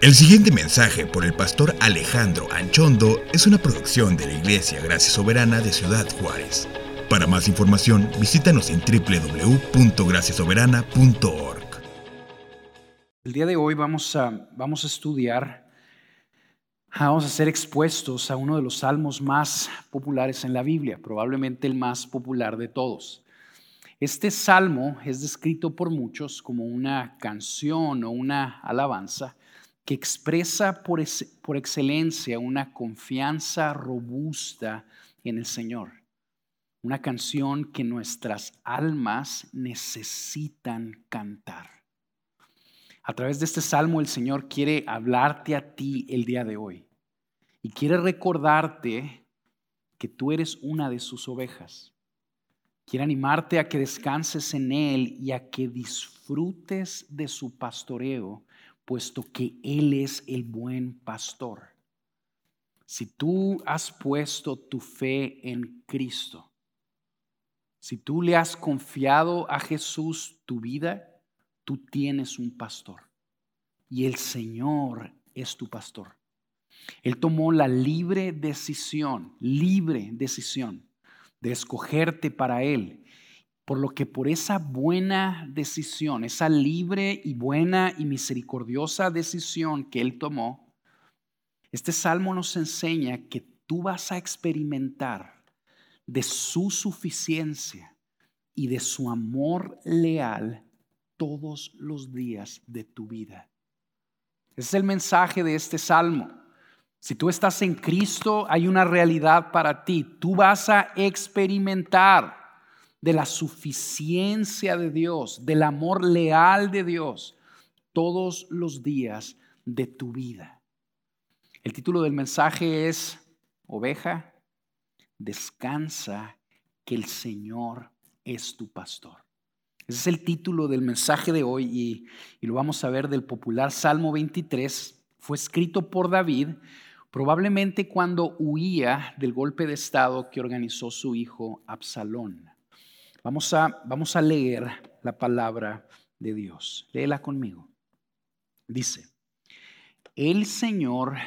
El siguiente mensaje por el pastor Alejandro Anchondo es una producción de la Iglesia Gracia Soberana de Ciudad Juárez. Para más información, visítanos en www.graciasoberana.org. El día de hoy vamos a, vamos a estudiar, vamos a ser expuestos a uno de los salmos más populares en la Biblia, probablemente el más popular de todos. Este salmo es descrito por muchos como una canción o una alabanza que expresa por, por excelencia una confianza robusta en el Señor. Una canción que nuestras almas necesitan cantar. A través de este salmo el Señor quiere hablarte a ti el día de hoy y quiere recordarte que tú eres una de sus ovejas. Quiere animarte a que descanses en Él y a que disfrutes de su pastoreo puesto que Él es el buen pastor. Si tú has puesto tu fe en Cristo, si tú le has confiado a Jesús tu vida, tú tienes un pastor y el Señor es tu pastor. Él tomó la libre decisión, libre decisión de escogerte para Él por lo que por esa buena decisión, esa libre y buena y misericordiosa decisión que Él tomó, este salmo nos enseña que tú vas a experimentar de su suficiencia y de su amor leal todos los días de tu vida. Ese es el mensaje de este salmo. Si tú estás en Cristo, hay una realidad para ti. Tú vas a experimentar de la suficiencia de Dios, del amor leal de Dios todos los días de tu vida. El título del mensaje es, oveja, descansa que el Señor es tu pastor. Ese es el título del mensaje de hoy y, lo vamos a ver del popular Salmo 23. Fue escrito por David probablemente cuando huía del golpe de Estado que organizó su hijo Absalón. Vamos a, vamos a leer la palabra de Dios. Léela conmigo. Dice, el Señor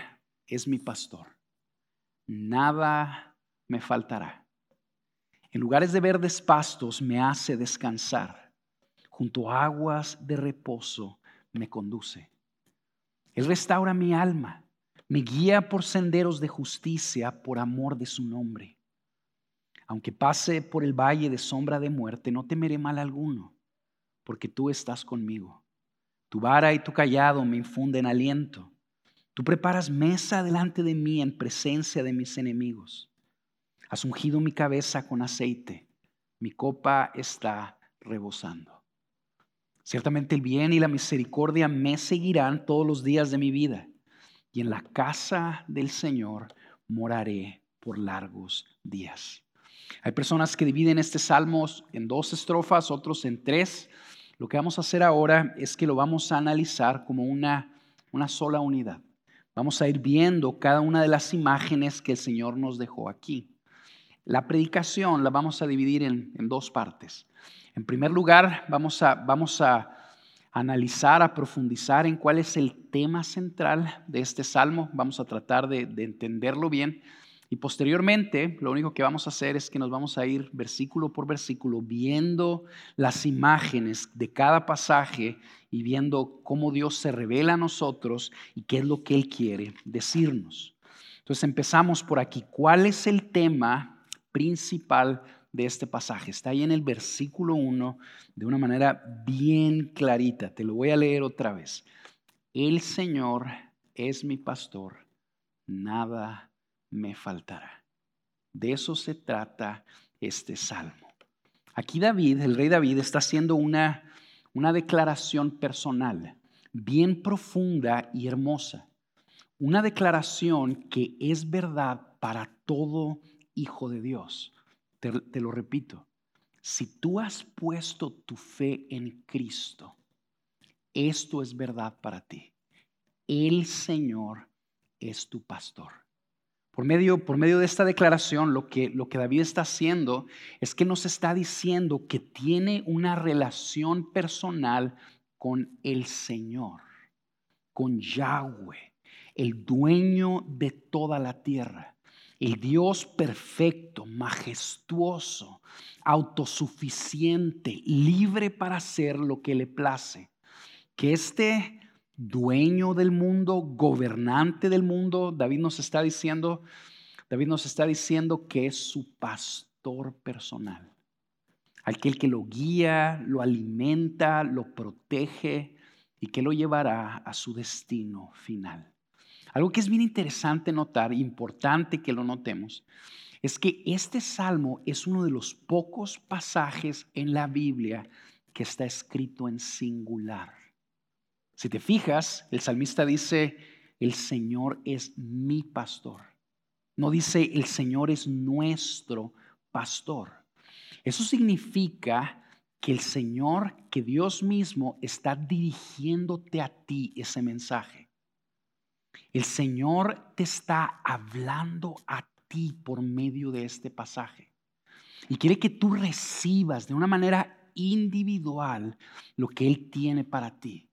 es mi pastor, nada me faltará. En lugares de verdes pastos me hace descansar, junto a aguas de reposo me conduce. Él restaura mi alma, me guía por senderos de justicia por amor de su nombre. Aunque pase por el valle de sombra de muerte, no temeré mal alguno, porque tú estás conmigo. Tu vara y tu callado me infunden aliento. Tú preparas mesa delante de mí en presencia de mis enemigos. Has ungido mi cabeza con aceite. Mi copa está rebosando. Ciertamente el bien y la misericordia me seguirán todos los días de mi vida. Y en la casa del Señor moraré por largos días. Hay personas que dividen este salmo en dos estrofas, otros en tres. Lo que vamos a hacer ahora es que lo vamos a analizar como una, una sola unidad. Vamos a ir viendo cada una de las imágenes que el Señor nos dejó aquí. La predicación la vamos a dividir en, dos partes. En primer lugar, vamos a, vamos a analizar, a profundizar en cuál es el tema central de este salmo. Vamos a tratar de entenderlo bien. Y posteriormente, lo único que vamos a hacer es que nos vamos a ir versículo por versículo viendo las imágenes de cada pasaje y viendo cómo Dios se revela a nosotros y qué es lo que Él quiere decirnos. Entonces empezamos por aquí. ¿Cuál es el tema principal de este pasaje? Está ahí en el versículo 1 de una manera bien clarita. Te lo voy a leer otra vez. El Señor es mi pastor, nada me faltará. De eso se trata este salmo. Aquí David, el rey David, está haciendo una, una declaración personal, bien profunda y hermosa. Una declaración que es verdad para todo hijo de Dios. Te, te lo repito, si tú has puesto tu fe en Cristo, esto es verdad para ti. El Señor es tu pastor. Por medio, por medio de esta declaración, lo que, lo que David está haciendo es que nos está diciendo que tiene una relación personal con el Señor. con Yahweh, el dueño de toda la tierra, el Dios perfecto, majestuoso, autosuficiente, libre para hacer lo que le place. Que este dueño del mundo, gobernante del mundo, David nos está diciendo, David nos está diciendo que es su pastor personal. Aquel que lo guía, lo alimenta, lo protege y que lo llevará a su destino final. Algo que es bien interesante notar, importante que lo notemos, es que este salmo es uno de los pocos pasajes en la Biblia que está escrito en singular. Si te fijas, el salmista dice, el Señor es mi pastor. No dice, el Señor es nuestro pastor. Eso significa que el Señor, que Dios mismo está dirigiéndote a ti ese mensaje. El Señor te está hablando a ti por medio de este pasaje. Y quiere que tú recibas de una manera individual lo que Él tiene para ti.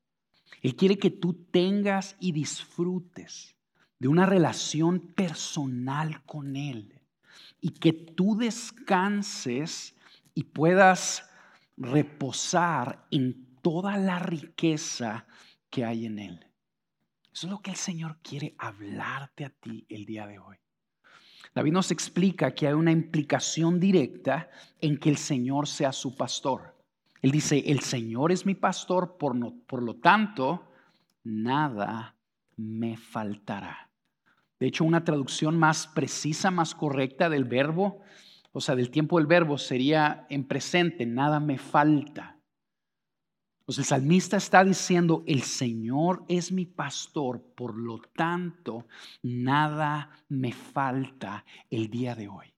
Él quiere que tú tengas y disfrutes de una relación personal con Él y que tú descanses y puedas reposar en toda la riqueza que hay en Él. Eso es lo que el Señor quiere hablarte a ti el día de hoy. David nos explica que hay una implicación directa en que el Señor sea su pastor. Él dice, el Señor es mi pastor, por, por lo tanto, nada me faltará. De hecho, una traducción más precisa, más correcta del verbo, o sea, del tiempo del verbo sería en presente, nada me falta. Pues el salmista está diciendo, el Señor es mi pastor, por lo tanto, nada me falta el día de hoy.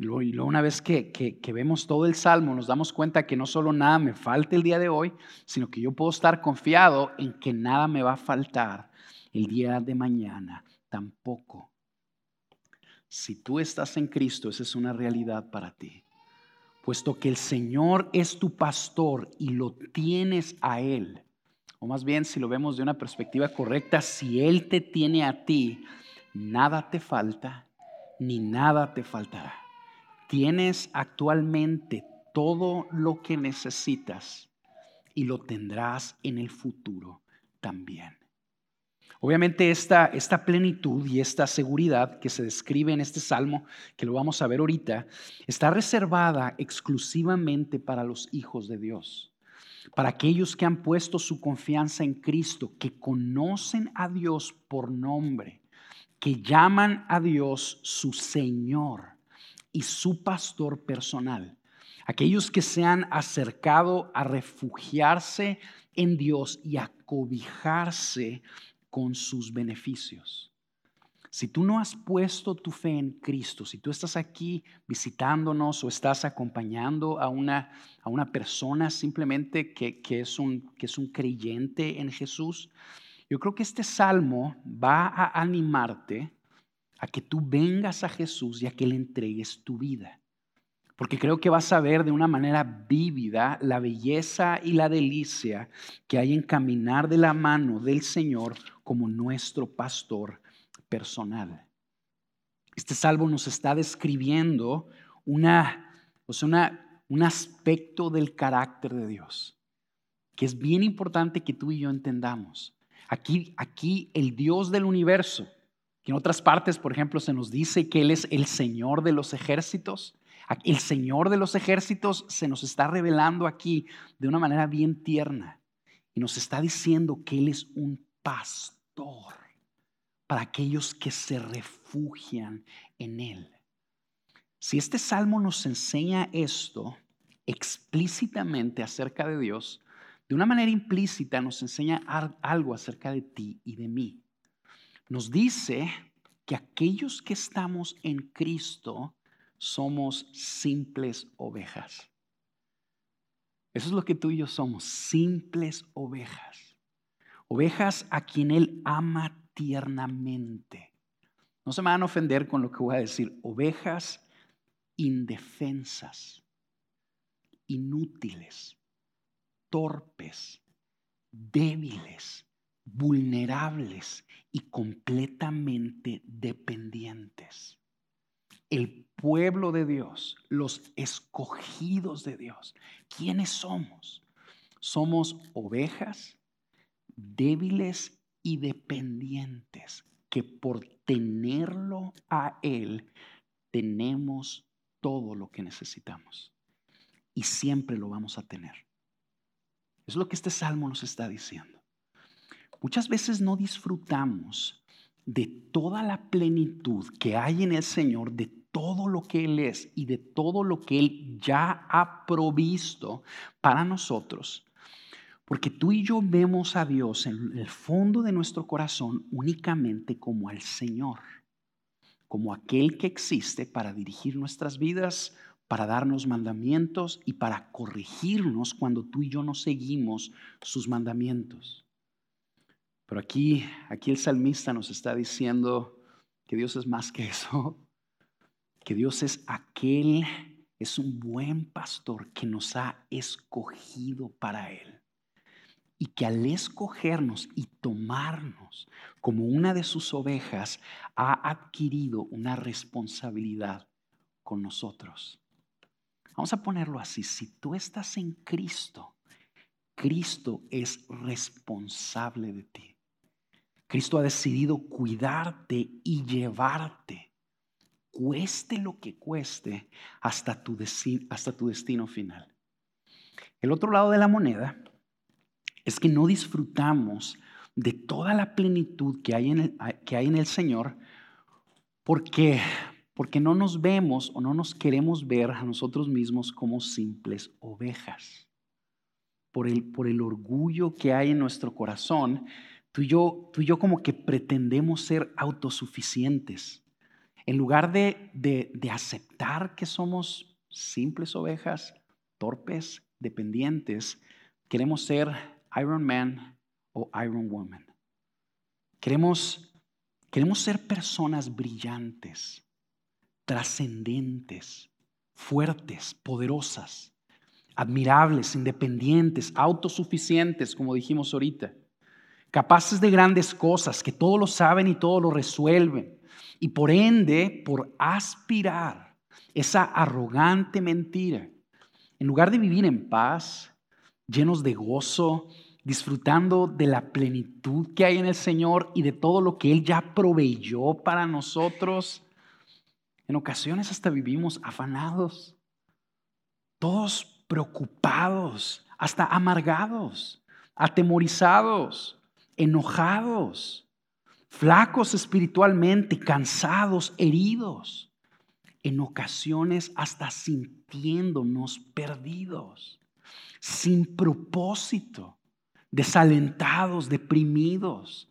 Y luego una vez que, que, vemos todo el salmo, nos damos cuenta que no solo nada me falta el día de hoy, sino que yo puedo estar confiado en que nada me va a faltar el día de mañana tampoco. Si tú estás en Cristo, esa es una realidad para ti puesto que el Señor es tu pastor y lo tienes a Él, o más bien si lo vemos de una perspectiva correcta, si Él te tiene a ti, nada te falta ni nada te faltará. Tienes actualmente todo lo que necesitas y lo tendrás en el futuro también. Obviamente esta, esta plenitud y esta seguridad que se describe en este salmo, que lo vamos a ver ahorita, está reservada exclusivamente para los hijos de Dios, para aquellos que han puesto su confianza en Cristo, que conocen a Dios por nombre, que llaman a Dios su Señor y su pastor personal. Aquellos que se han acercado a refugiarse en Dios y a cobijarse con sus beneficios. Si tú no has puesto tu fe en Cristo, si tú estás aquí visitándonos o estás acompañando a una, a una persona simplemente que, que, es un, que es un creyente en Jesús, yo creo que este salmo va a animarte a que tú vengas a Jesús y a que le entregues tu vida porque creo que vas a ver de una manera vívida la belleza y la delicia que hay en caminar de la mano del Señor como nuestro pastor personal. Este salvo nos está describiendo una, un aspecto del carácter de Dios, que es bien importante que tú y yo entendamos. Aquí, aquí el Dios del universo, en otras partes, por ejemplo, se nos dice que Él es el Señor de los ejércitos, el Señor de los ejércitos se nos está revelando aquí de una manera bien tierna y nos está diciendo que Él es un pastor para aquellos que se refugian en Él. Si este salmo nos enseña esto explícitamente acerca de Dios, de una manera implícita nos enseña algo acerca de ti y de mí. Nos dice que aquellos que estamos en Cristo somos simples ovejas. Eso es lo que tú y yo somos, simples ovejas. Ovejas a quien Él ama tiernamente. No se me van a ofender con lo que voy a decir. Ovejas indefensas, inútiles, torpes, débiles, vulnerables y completamente dependientes. El pueblo de Dios, los escogidos de Dios, ¿quiénes somos? Somos ovejas débiles y dependientes que por tenerlo a Él tenemos todo lo que necesitamos. Y siempre lo vamos a tener. Es lo que este salmo nos está diciendo. Muchas veces no disfrutamos de toda la plenitud que hay en el Señor, de todo lo que Él es y de todo lo que Él ya ha provisto para nosotros. Porque tú y yo vemos a Dios en el fondo de nuestro corazón únicamente como al Señor, como aquel que existe para dirigir nuestras vidas, para darnos mandamientos y para corregirnos cuando tú y yo no seguimos sus mandamientos. Pero aquí, aquí el salmista nos está diciendo que Dios es más que eso, que Dios es aquel, es un buen pastor que nos ha escogido para Él y que al escogernos y tomarnos como una de sus ovejas, ha adquirido una responsabilidad con nosotros. Vamos a ponerlo así, si tú estás en Cristo, Cristo es responsable de ti. Cristo ha decidido cuidarte y llevarte, cueste lo que cueste, hasta tu, hasta tu destino final. El otro lado de la moneda es que no disfrutamos de toda la plenitud que hay en el, que hay en el Señor porque, porque no nos vemos o no nos queremos ver a nosotros mismos como simples ovejas. Por el, por el orgullo que hay en nuestro corazón, tú y, yo, tú y yo como que pretendemos ser autosuficientes. En lugar de, de, de aceptar que somos simples ovejas, torpes, dependientes, queremos ser Iron Man o Iron Woman. Queremos, queremos ser personas brillantes, trascendentes, fuertes, poderosas, admirables, independientes, autosuficientes, como dijimos ahorita, capaces de grandes cosas, que todo lo saben y todo lo resuelven. Y por ende, por aspirar esa arrogante mentira, en lugar de vivir en paz, llenos de gozo, disfrutando de la plenitud que hay en el Señor y de todo lo que Él ya proveyó para nosotros. En ocasiones hasta vivimos afanados, todos preocupados, hasta amargados, atemorizados, enojados, flacos espiritualmente, cansados, heridos, en ocasiones hasta sintiéndonos perdidos sin propósito, desalentados, deprimidos,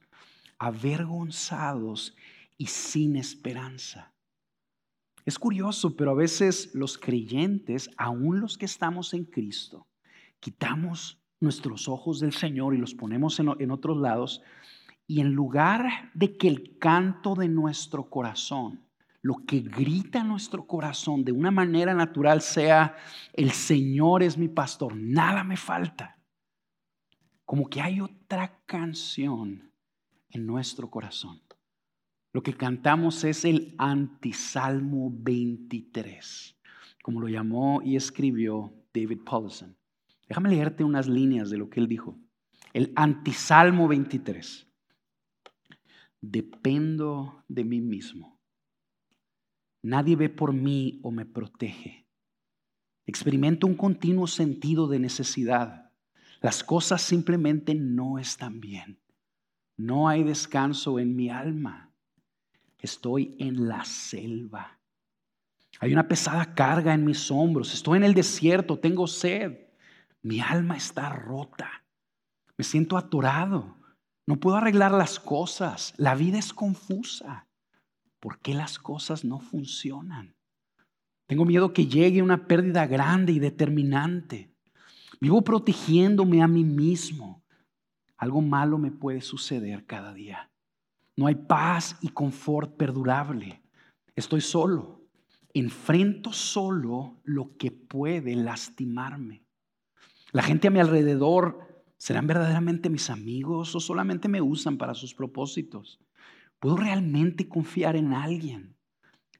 avergonzados y sin esperanza. Es curioso, pero a veces los creyentes, aún los que estamos en Cristo, quitamos nuestros ojos del Señor y los ponemos en, otros lados, y en lugar de que el canto de nuestro corazón lo que grita nuestro corazón de una manera natural sea, el Señor es mi pastor, nada me falta. Como que hay otra canción en nuestro corazón. Lo que cantamos es el antisalmo 23, como lo llamó y escribió David Paulson. Déjame leerte unas líneas de lo que él dijo. El antisalmo 23. Dependo de mí mismo Nadie ve por mí o me protege. Experimento un continuo sentido de necesidad. Las cosas simplemente no están bien. No hay descanso en mi alma. Estoy en la selva. Hay una pesada carga en mis hombros. Estoy en el desierto, tengo sed. Mi alma está rota. Me siento atorado. No puedo arreglar las cosas. La vida es confusa. ¿por qué las cosas no funcionan? Tengo miedo que llegue una pérdida grande y determinante. Vivo protegiéndome a mí mismo. Algo malo me puede suceder cada día. No hay paz y confort perdurable. Estoy solo. Enfrento solo lo que puede lastimarme. La gente a mi alrededor ¿Serán verdaderamente mis amigos o solamente me usan para sus propósitos? ¿Puedo realmente confiar en alguien?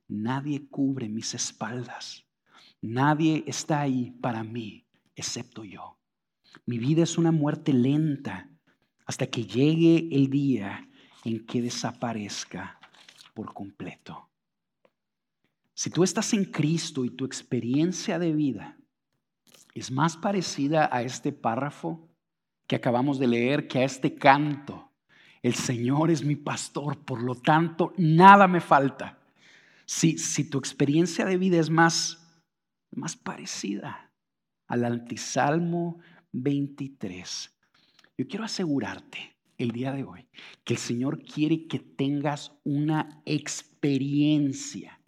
Nadie cubre mis espaldas. Nadie está ahí para mí excepto yo. Mi vida es una muerte lenta hasta que llegue el día en que desaparezca por completo. Si tú estás en Cristo y tu experiencia de vida es más parecida a este párrafo que acabamos de leer que a este canto, el Señor es mi pastor, por lo tanto, nada me falta. Si, si tu experiencia de vida es más, más parecida al antisalmo 23, yo quiero asegurarte el día de hoy que el Señor quiere que tengas una experiencia,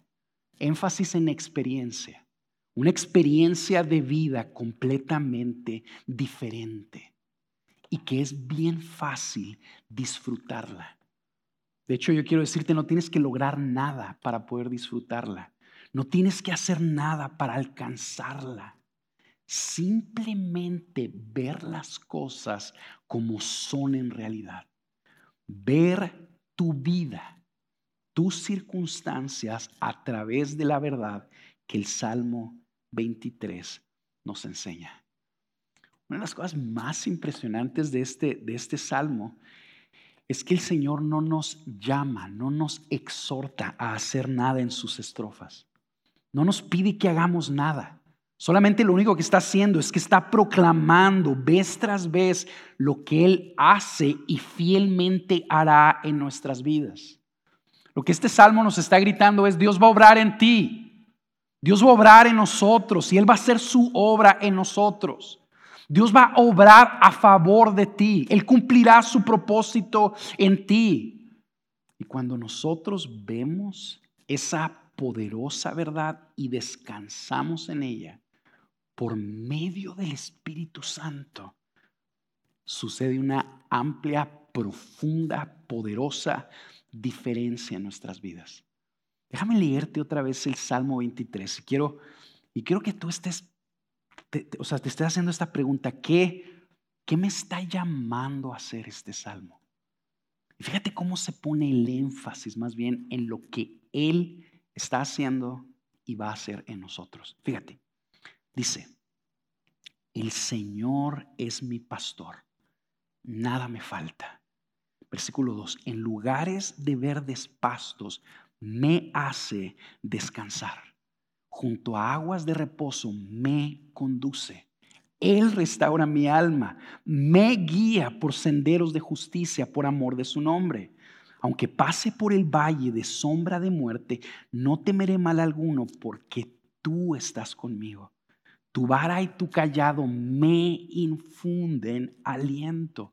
énfasis en experiencia, una experiencia de vida completamente diferente y que es bien fácil disfrutarla. De hecho, yo quiero decirte, no tienes que lograr nada para poder disfrutarla. No tienes que hacer nada para alcanzarla. Simplemente ver las cosas como son en realidad. Ver tu vida, tus circunstancias a través de la verdad que el Salmo 23 nos enseña. Una de las cosas más impresionantes de este, de este salmo es que el Señor no nos llama, no nos exhorta a hacer nada en sus estrofas. No nos pide que hagamos nada. Solamente lo único que está haciendo es que está proclamando vez tras vez lo que Él hace y fielmente hará en nuestras vidas. Lo que este salmo nos está gritando es, Dios va a obrar en ti. Dios va a obrar en nosotros y Él va a hacer su obra en nosotros. Dios va a obrar a favor de ti. Él cumplirá su propósito en ti. Y cuando nosotros vemos esa poderosa verdad y descansamos en ella por medio del Espíritu Santo, sucede una amplia, profunda, poderosa diferencia en nuestras vidas. Déjame leerte otra vez el Salmo 23 y quiero, y quiero que tú estés o sea, te estoy haciendo esta pregunta, ¿qué, ¿qué me está llamando a hacer este salmo? Y fíjate cómo se pone el énfasis más bien en lo que Él está haciendo y va a hacer en nosotros. Fíjate, dice, el Señor es mi pastor, nada me falta. Versículo 2, en lugares de verdes pastos me hace descansar junto a aguas de reposo me conduce. Él restaura mi alma, me guía por senderos de justicia por amor de su nombre. Aunque pase por el valle de sombra de muerte, no temeré mal alguno porque tú estás conmigo. Tu vara y tu callado me infunden aliento.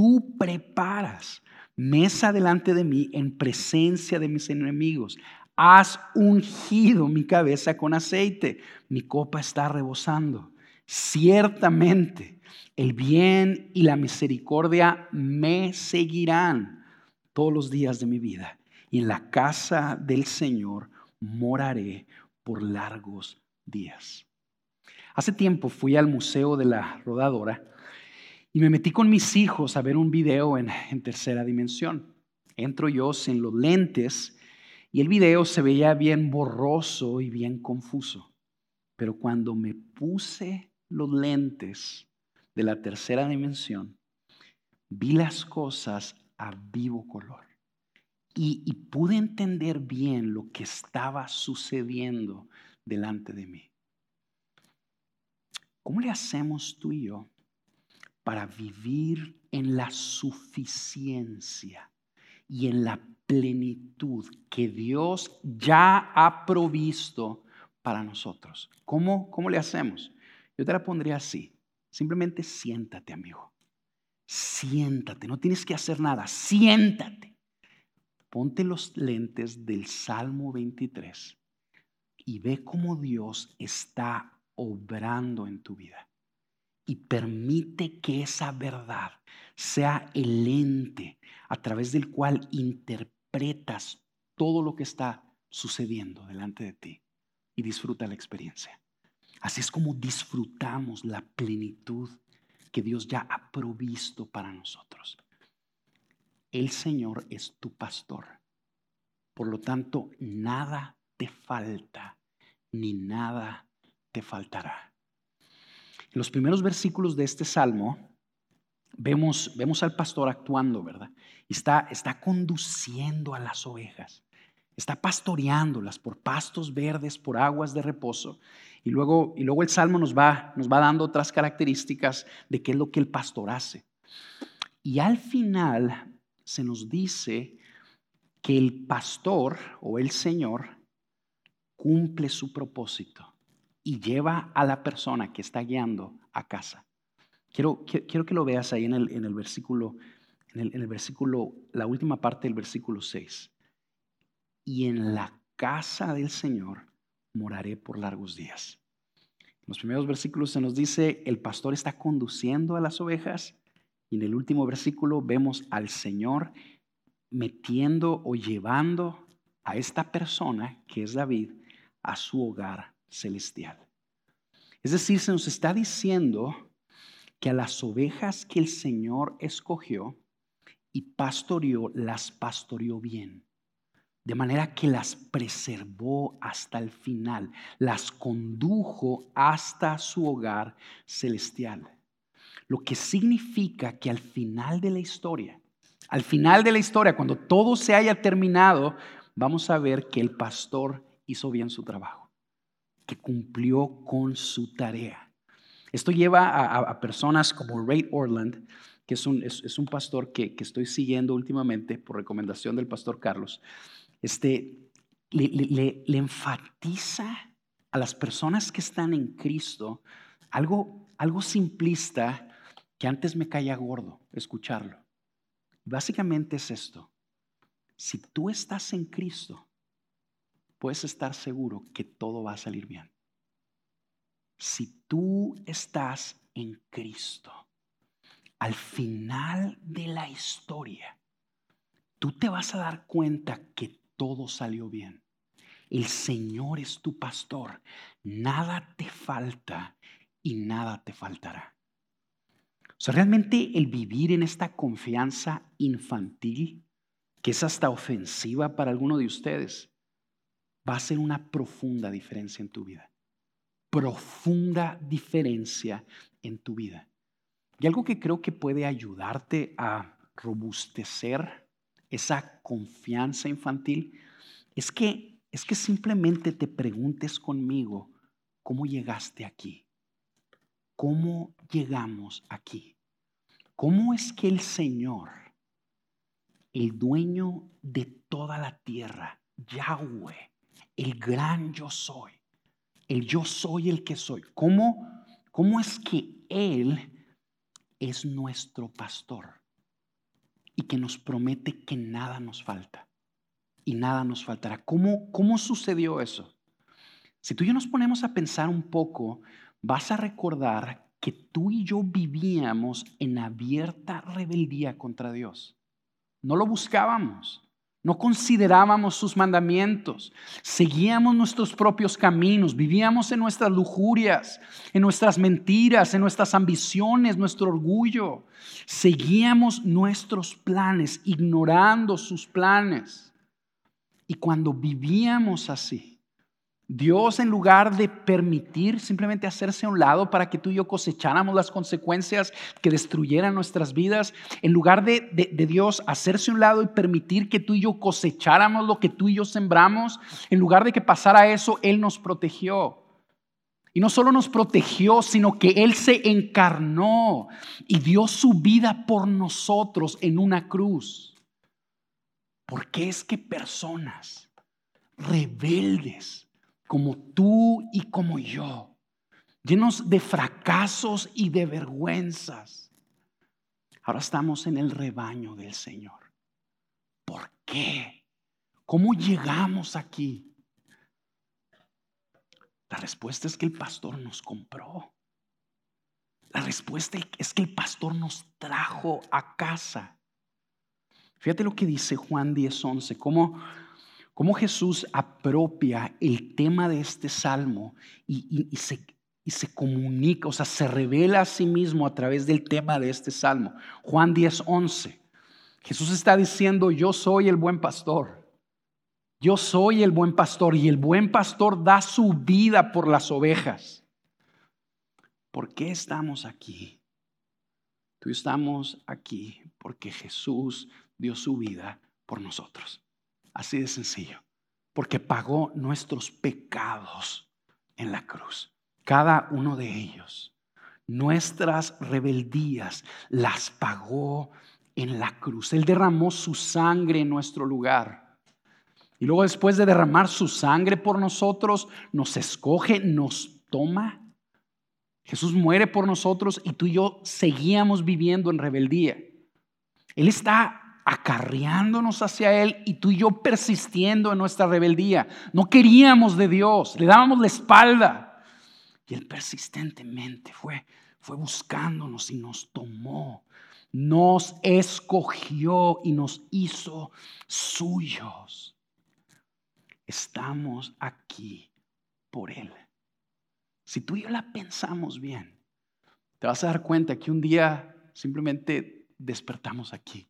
Tú preparas mesa delante de mí en presencia de mis enemigos has ungido mi cabeza con aceite, mi copa está rebosando. Ciertamente el bien y la misericordia me seguirán todos los días de mi vida y en la casa del Señor moraré por largos días. Hace tiempo fui al Museo de la Rodadora y me metí con mis hijos a ver un video en, tercera dimensión. Entro yo sin los lentes y el video se veía bien borroso y bien confuso. Pero cuando me puse los lentes de la tercera dimensión, vi las cosas a vivo color. Y, y, pude entender bien lo que estaba sucediendo delante de mí. ¿Cómo le hacemos tú y yo para vivir en la suficiencia y en la plenitud que Dios ya ha provisto para nosotros. ¿Cómo, ¿Cómo le hacemos? Yo te la pondría así. Simplemente siéntate, amigo. Siéntate, no tienes que hacer nada. Siéntate. Ponte los lentes del Salmo 23 y ve cómo Dios está obrando en tu vida. Y permite que esa verdad sea el ente a través del cual interpreta interpretas todo lo que está sucediendo delante de ti y disfruta la experiencia. Así es como disfrutamos la plenitud que Dios ya ha provisto para nosotros. El Señor es tu pastor. Por lo tanto, nada te falta, ni nada te faltará. En los primeros versículos de este salmo, vemos, vemos al pastor actuando, ¿verdad? Está, está conduciendo a las ovejas, está pastoreándolas por pastos verdes, por aguas de reposo. Y luego, y luego el salmo nos va, nos va dando otras características de qué es lo que el pastor hace. Y al final se nos dice que el pastor o el Señor cumple su propósito y lleva a la persona que está guiando a casa. Quiero, quiero que lo veas ahí en el, en el versículo, en el, en el versículo, la última parte del versículo 6. Y en la casa del Señor moraré por largos días. En los primeros versículos se nos dice, el pastor está conduciendo a las ovejas y en el último versículo vemos al Señor metiendo o llevando a esta persona, que es David, a su hogar celestial. Es decir, se nos está diciendo que a las ovejas que el Señor escogió y pastoreó, las pastoreó bien. De manera que las preservó hasta el final, las condujo hasta su hogar celestial. Lo que significa que al final de la historia, al final de la historia, cuando todo se haya terminado, vamos a ver que el pastor hizo bien su trabajo, que cumplió con su tarea. Esto lleva a, personas como Ray Orland, que es un, es, un pastor que, que, estoy siguiendo últimamente por recomendación del pastor Carlos. Este, le, le, le enfatiza a las personas que están en Cristo algo, algo simplista que antes me caía gordo escucharlo. Básicamente es esto. Si tú estás en Cristo, puedes estar seguro que todo va a salir bien. Si tú estás en Cristo, al final de la historia, tú te vas a dar cuenta que todo salió bien. El Señor es tu pastor. Nada te falta y nada te faltará. O sea, realmente el vivir en esta confianza infantil, que es hasta ofensiva para alguno de ustedes, va a ser una profunda diferencia en tu vida. Profunda diferencia en tu vida. Y algo que creo que puede ayudarte a robustecer esa confianza infantil es que es que simplemente te preguntes conmigo cómo llegaste aquí. ¿Cómo llegamos aquí? ¿Cómo es que el Señor, el dueño de toda la tierra, Yahweh, el gran yo soy, el yo soy el que soy, cómo, cómo es que Él es nuestro pastor y que nos promete que nada nos falta y nada nos faltará? ¿Cómo, cómo sucedió eso? Si tú y yo nos ponemos a pensar un poco, vas a recordar que tú y yo vivíamos en abierta rebeldía contra Dios. No lo buscábamos, no considerábamos sus mandamientos, seguíamos nuestros propios caminos, vivíamos en nuestras lujurias, en nuestras mentiras, en nuestras ambiciones, nuestro orgullo. Seguíamos nuestros planes, ignorando sus planes. Y cuando vivíamos así, Dios en lugar de permitir simplemente hacerse a un lado para que tú y yo cosecháramos las consecuencias que destruyeran nuestras vidas, en lugar de, Dios hacerse a un lado y permitir que tú y yo cosecháramos lo que tú y yo sembramos, en lugar de que pasara eso, Él nos protegió. Y no solo nos protegió, sino que Él se encarnó y dio su vida por nosotros en una cruz. Porque es que personas rebeldes, como tú y como yo, llenos de fracasos y de vergüenzas. Ahora estamos en el rebaño del Señor. ¿Por qué? ¿Cómo llegamos aquí? La respuesta es que el pastor nos compró. La respuesta es que el pastor nos trajo a casa. Fíjate lo que dice Juan 10:11, cómo cómo Jesús apropia el tema de este salmo y, se, y se comunica, o sea, se revela a sí mismo a través del tema de este salmo. Juan 10, 11. Jesús está diciendo, yo soy el buen pastor. Yo soy el buen pastor y el buen pastor da su vida por las ovejas. ¿Por qué estamos aquí? Tú estamos aquí porque Jesús dio su vida por nosotros. Así de sencillo. Porque pagó nuestros pecados en la cruz. Cada uno de ellos. Nuestras rebeldías las pagó en la cruz. Él derramó su sangre en nuestro lugar. Y luego después de derramar su sangre por nosotros, nos escoge, nos toma. Jesús muere por nosotros y tú y yo seguíamos viviendo en rebeldía. Él está acarreándonos hacia Él y tú y yo persistiendo en nuestra rebeldía. No queríamos de Dios, le dábamos la espalda. Y Él persistentemente fue, fue buscándonos y nos tomó, nos escogió y nos hizo suyos. Estamos aquí por Él. Si tú y yo la pensamos bien, te vas a dar cuenta que un día simplemente despertamos aquí.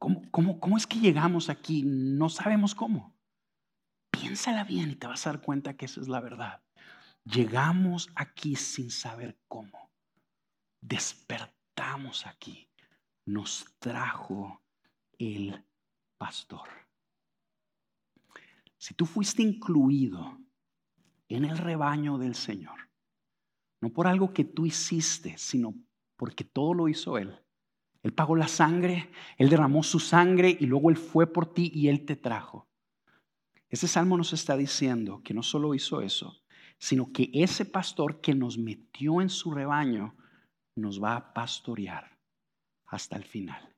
¿Cómo, cómo, cómo es que llegamos aquí? No sabemos cómo. Piénsala bien y te vas a dar cuenta que esa es la verdad. Llegamos aquí sin saber cómo. Despertamos aquí. Nos trajo el pastor. Si tú fuiste incluido en el rebaño del Señor, no por algo que tú hiciste, sino porque todo lo hizo Él. Él pagó la sangre, Él derramó su sangre y luego Él fue por ti y Él te trajo. Ese salmo nos está diciendo que no solo hizo eso, sino que ese pastor que nos metió en su rebaño nos va a pastorear hasta el final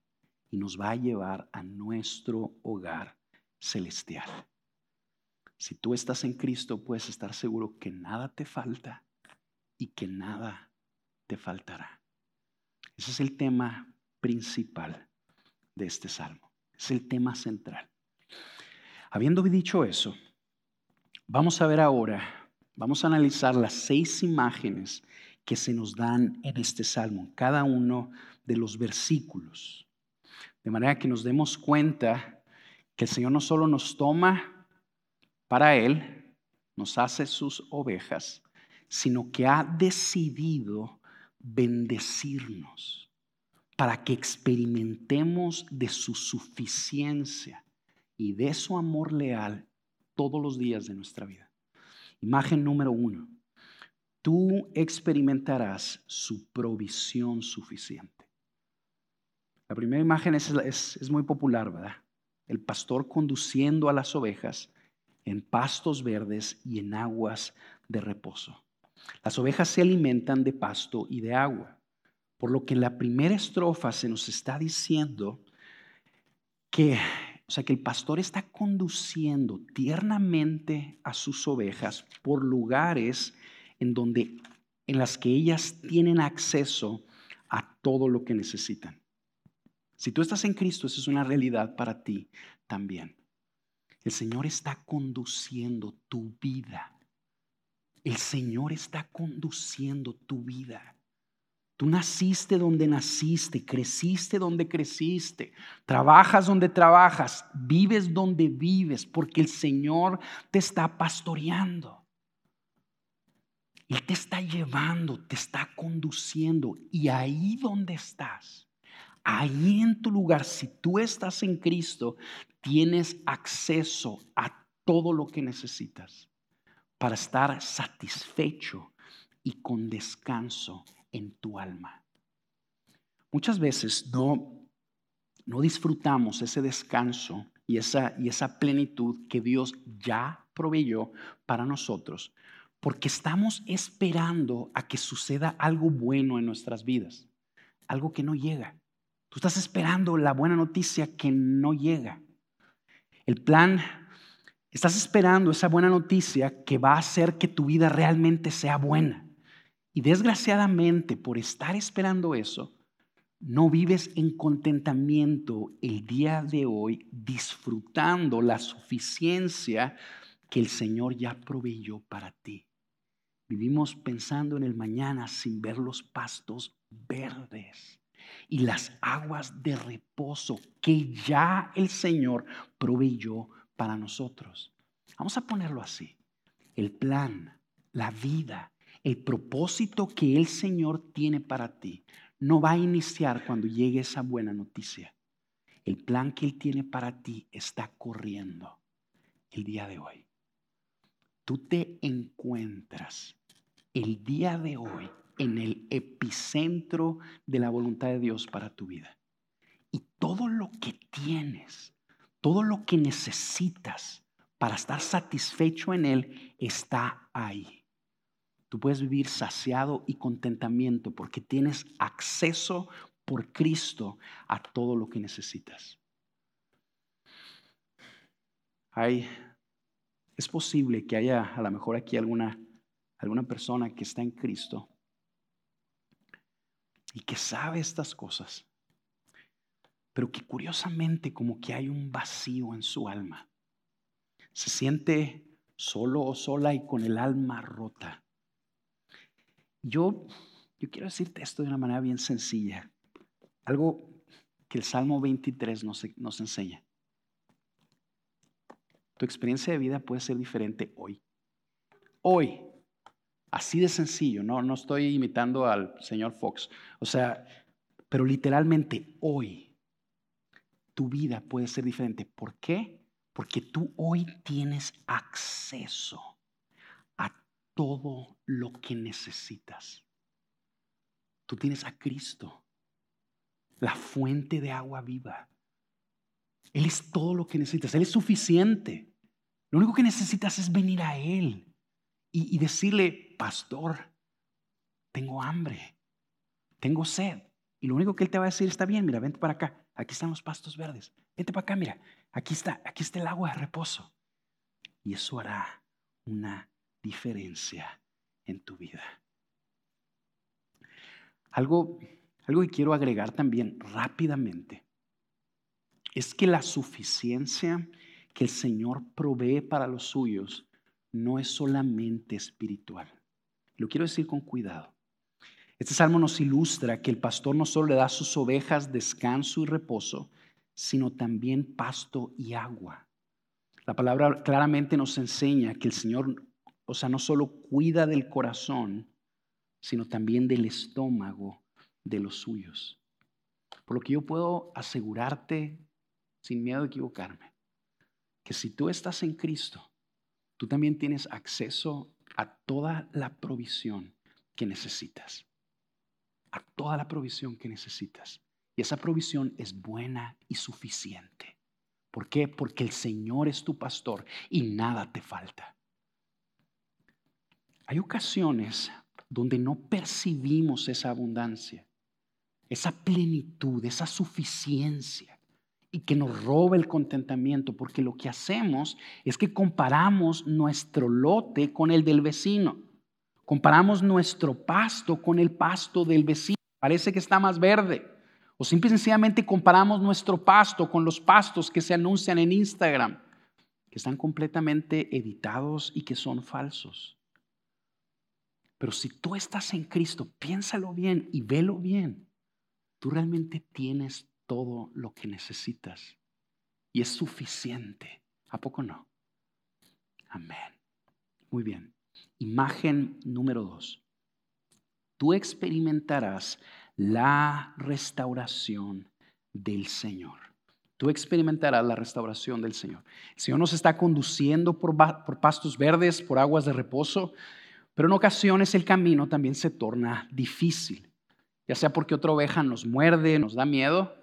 y nos va a llevar a nuestro hogar celestial. Si tú estás en Cristo, puedes estar seguro que nada te falta y que nada te faltará. Ese es el tema principal de este salmo. Es el tema central. Habiendo dicho eso, vamos a ver ahora, vamos a analizar las seis imágenes que se nos dan en este salmo, cada uno de los versículos. De manera que nos demos cuenta que el Señor no solo nos toma para Él, nos hace sus ovejas, sino que ha decidido bendecirnos para que experimentemos de su suficiencia y de su amor leal todos los días de nuestra vida. Imagen número uno, tú experimentarás su provisión suficiente. La primera imagen es, es, muy popular, ¿verdad? El pastor conduciendo a las ovejas en pastos verdes y en aguas de reposo. Las ovejas se alimentan de pasto y de agua, por lo que en la primera estrofa se nos está diciendo que, o sea, que el pastor está conduciendo tiernamente a sus ovejas por lugares en donde en las que ellas tienen acceso a todo lo que necesitan. Si tú estás en Cristo, eso es una realidad para ti también. El Señor está conduciendo tu vida. El Señor está conduciendo tu vida. Tú naciste donde naciste, creciste donde creciste, trabajas donde trabajas, vives donde vives, porque el Señor te está pastoreando. Él te está llevando, te está conduciendo. Y ahí donde estás, ahí en tu lugar, si tú estás en Cristo, tienes acceso a todo lo que necesitas para estar satisfecho y con descanso en tu alma. Muchas veces no, no disfrutamos ese descanso y esa, y esa plenitud que Dios ya proveyó para nosotros porque estamos esperando a que suceda algo bueno en nuestras vidas, algo que no llega. Tú estás esperando la buena noticia que no llega. El plan, estás esperando esa buena noticia que va a hacer que tu vida realmente sea buena. Y desgraciadamente, por estar esperando eso, no vives en contentamiento el día de hoy disfrutando la suficiencia que el Señor ya proveyó para ti. Vivimos pensando en el mañana sin ver los pastos verdes y las aguas de reposo que ya el Señor proveyó para nosotros. Vamos a ponerlo así. El plan, la vida, el propósito que el Señor tiene para ti no va a iniciar cuando llegue esa buena noticia. El plan que Él tiene para ti está corriendo el día de hoy. Tú te encuentras el día de hoy en el epicentro de la voluntad de Dios para tu vida. Y todo lo que tienes, todo lo que necesitas para estar satisfecho en Él está ahí. Tú puedes vivir saciado y contentamiento porque tienes acceso por Cristo a todo lo que necesitas. Hay, es posible que haya a lo mejor aquí alguna, alguna persona que está en Cristo y que sabe estas cosas, pero que curiosamente como que hay un vacío en su alma. Se siente solo o sola y con el alma rota. Yo, yo quiero decirte esto de una manera bien sencilla, algo que el Salmo 23 nos, enseña. Tu experiencia de vida puede ser diferente hoy. Hoy, Así de sencillo, no, no estoy imitando al señor Fox. O sea, pero literalmente hoy tu vida puede ser diferente. ¿Por qué? Porque tú hoy tienes acceso todo lo que necesitas. Tú tienes a Cristo, la fuente de agua viva. Él es todo lo que necesitas. Él es suficiente. Lo único que necesitas es venir a Él y, decirle, pastor, tengo hambre, tengo sed. Y lo único que él te va a decir, está bien, mira, vente para acá, aquí están los pastos verdes, vente para acá, mira, aquí está, aquí está el agua de reposo. Y eso hará una diferencia en tu vida. Algo, algo que quiero agregar también rápidamente es que la suficiencia que el Señor provee para los suyos no es solamente espiritual. Lo quiero decir con cuidado. Este salmo nos ilustra que el pastor no solo le da a sus ovejas descanso y reposo, sino también pasto y agua. La palabra claramente nos enseña que el Señor, o sea, no solo cuida del corazón, sino también del estómago de los suyos. Por lo que yo puedo asegurarte, sin miedo a equivocarme, que si tú estás en Cristo, tú también tienes acceso a toda la provisión que necesitas. A toda la provisión que necesitas. Y esa provisión es buena y suficiente. ¿Por qué? Porque el Señor es tu pastor y nada te falta. Hay ocasiones donde no percibimos esa abundancia, esa plenitud, esa suficiencia y que nos roba el contentamiento, porque lo que hacemos es que comparamos nuestro lote con el del vecino. Comparamos nuestro pasto con el pasto del vecino. Parece que está más verde. O simple y sencillamente comparamos nuestro pasto con los pastos que se anuncian en Instagram, que están completamente editados y que son falsos. Pero si tú estás en Cristo, piénsalo bien y velo bien. Tú realmente tienes todo lo que necesitas y es suficiente. ¿A poco no? Amén. Muy bien. Imagen número dos. Tú experimentarás la restauración del Señor. Tú experimentarás la restauración del Señor. El Señor nos está conduciendo por, por pastos verdes, por aguas de reposo, pero en ocasiones el camino también se torna difícil, ya sea porque otra oveja nos muerde, nos da miedo,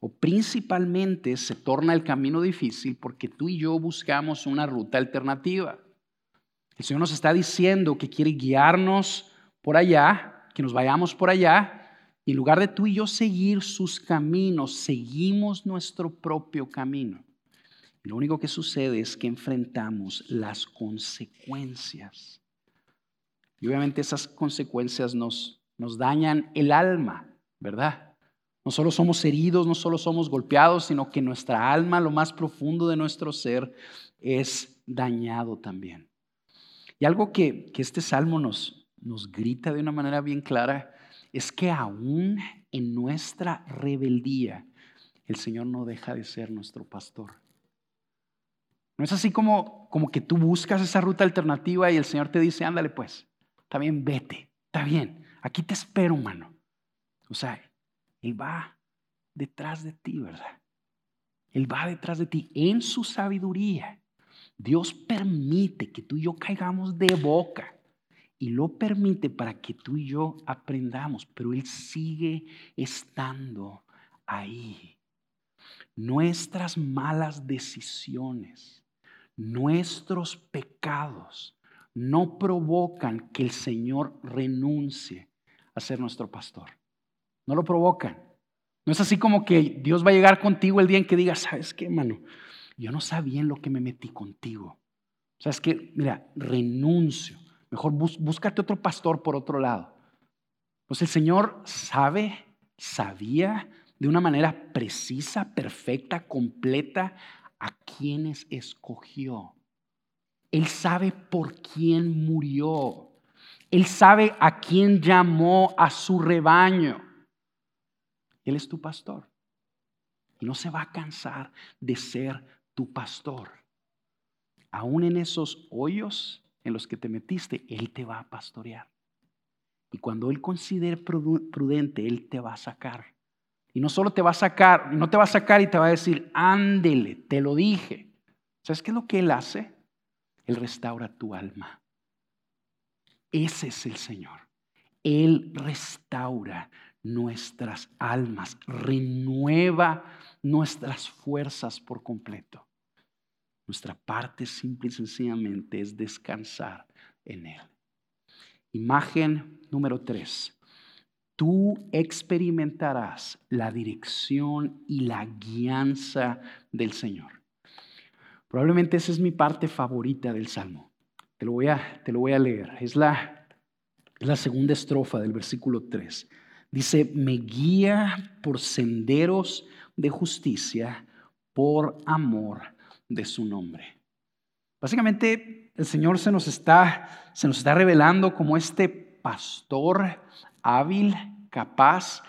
o principalmente se torna el camino difícil porque tú y yo buscamos una ruta alternativa. El Señor nos está diciendo que quiere guiarnos por allá, que nos vayamos por allá, y en lugar de tú y yo seguir sus caminos, seguimos nuestro propio camino. Y lo único que sucede es que enfrentamos las consecuencias. Y obviamente esas consecuencias nos, nos dañan el alma, ¿verdad? No solo somos heridos, no solo somos golpeados, sino que nuestra alma, lo más profundo de nuestro ser, es dañado también. Y algo que, este salmo nos, nos grita de una manera bien clara es que aún en nuestra rebeldía, el Señor no deja de ser nuestro pastor. No es así como, como que tú buscas esa ruta alternativa y el Señor te dice, ándale pues, está bien, vete, está bien, aquí te espero, mano. O sea, Él va detrás de ti, ¿verdad? Él va detrás de ti en su sabiduría. Dios permite que tú y yo caigamos de boca y lo permite para que tú y yo aprendamos, pero Él sigue estando ahí. Nuestras malas decisiones, nuestros pecados no provocan que el Señor renuncie a ser nuestro pastor. No lo provocan. No es así como que Dios va a llegar contigo el día en que diga, ¿sabes qué, hermano? Yo no sabía en lo que me metí contigo. ¿Sabes qué? Mira, renuncio Mejor búscate otro pastor por otro lado. Pues el Señor sabe, sabía de una manera precisa, perfecta, completa a quienes escogió. Él sabe por quién murió. Él sabe a quién llamó a su rebaño. Él es tu pastor. Y no se va a cansar de ser tu pastor. Aún en esos hoyos en los que te metiste, Él te va a pastorear. Y cuando Él considere prudente, Él te va a sacar. Y no solo te va a sacar, no te va a sacar y te va a decir, ándele, te lo dije. ¿Sabes qué es lo que Él hace? Él restaura tu alma. Ese es el Señor. Él restaura nuestras almas, renueva nuestras fuerzas por completo. Nuestra parte simple y sencillamente es descansar en Él. Imagen número tres. Tú experimentarás la dirección y la guianza del Señor. Probablemente esa es mi parte favorita del Salmo. Te lo voy a, te lo voy a leer. Es la, es la segunda estrofa del versículo 3. Dice, me guía por senderos de justicia por amor de su nombre. Básicamente, el Señor se nos está, se nos está revelando como este pastor hábil, capaz,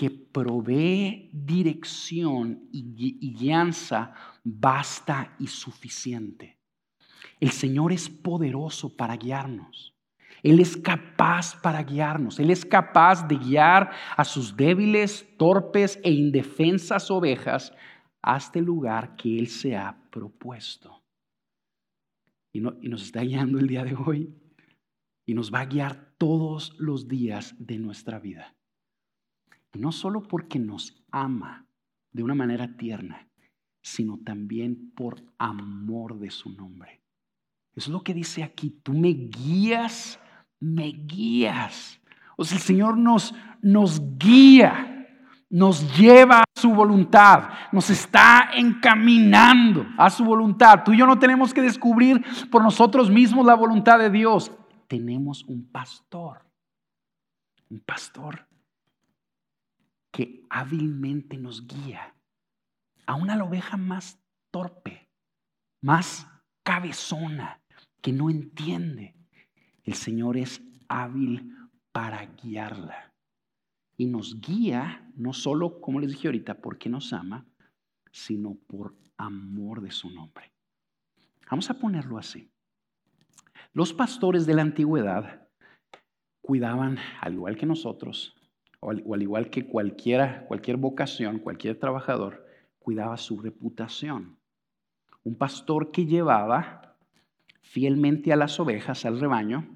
que provee dirección y, y guianza basta y suficiente. El Señor es poderoso para guiarnos. Él es capaz para guiarnos. Él es capaz de guiar a sus débiles, torpes e indefensas ovejas hasta el lugar que Él se ha propuesto. Y, nos está guiando el día de hoy y nos va a guiar todos los días de nuestra vida. No solo porque nos ama de una manera tierna, sino también por amor de su nombre. Eso es lo que dice aquí, tú me guías, me guías. O sea, el Señor nos, nos guía nos lleva a su voluntad, nos está encaminando a su voluntad. Tú y yo no tenemos que descubrir por nosotros mismos la voluntad de Dios. Tenemos un pastor, un pastor que hábilmente nos guía a una oveja más torpe, más cabezona, que no entiende. El Señor es hábil para guiarla y nos guía, no solo, como les dije ahorita, porque nos ama, sino por amor de su nombre. Vamos a ponerlo así. Los pastores de la antigüedad cuidaban, al igual que nosotros, o al, igual que cualquiera, cualquier vocación, cualquier trabajador, cuidaba su reputación. Un pastor que llevaba fielmente a las ovejas, al rebaño,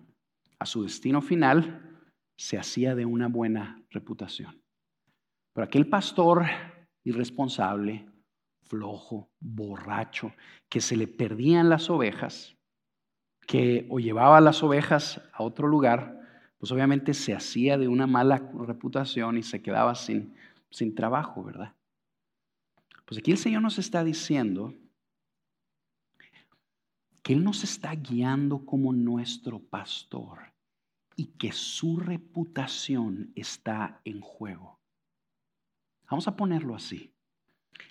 a su destino final, se hacía de una buena reputación. Pero aquel pastor irresponsable, flojo, borracho, que se le perdían las ovejas, que o llevaba las ovejas a otro lugar, pues obviamente se hacía de una mala reputación y se quedaba sin, sin trabajo, ¿verdad? Pues aquí el Señor nos está diciendo que Él nos está guiando como nuestro pastor y que su reputación está en juego. Vamos a ponerlo así.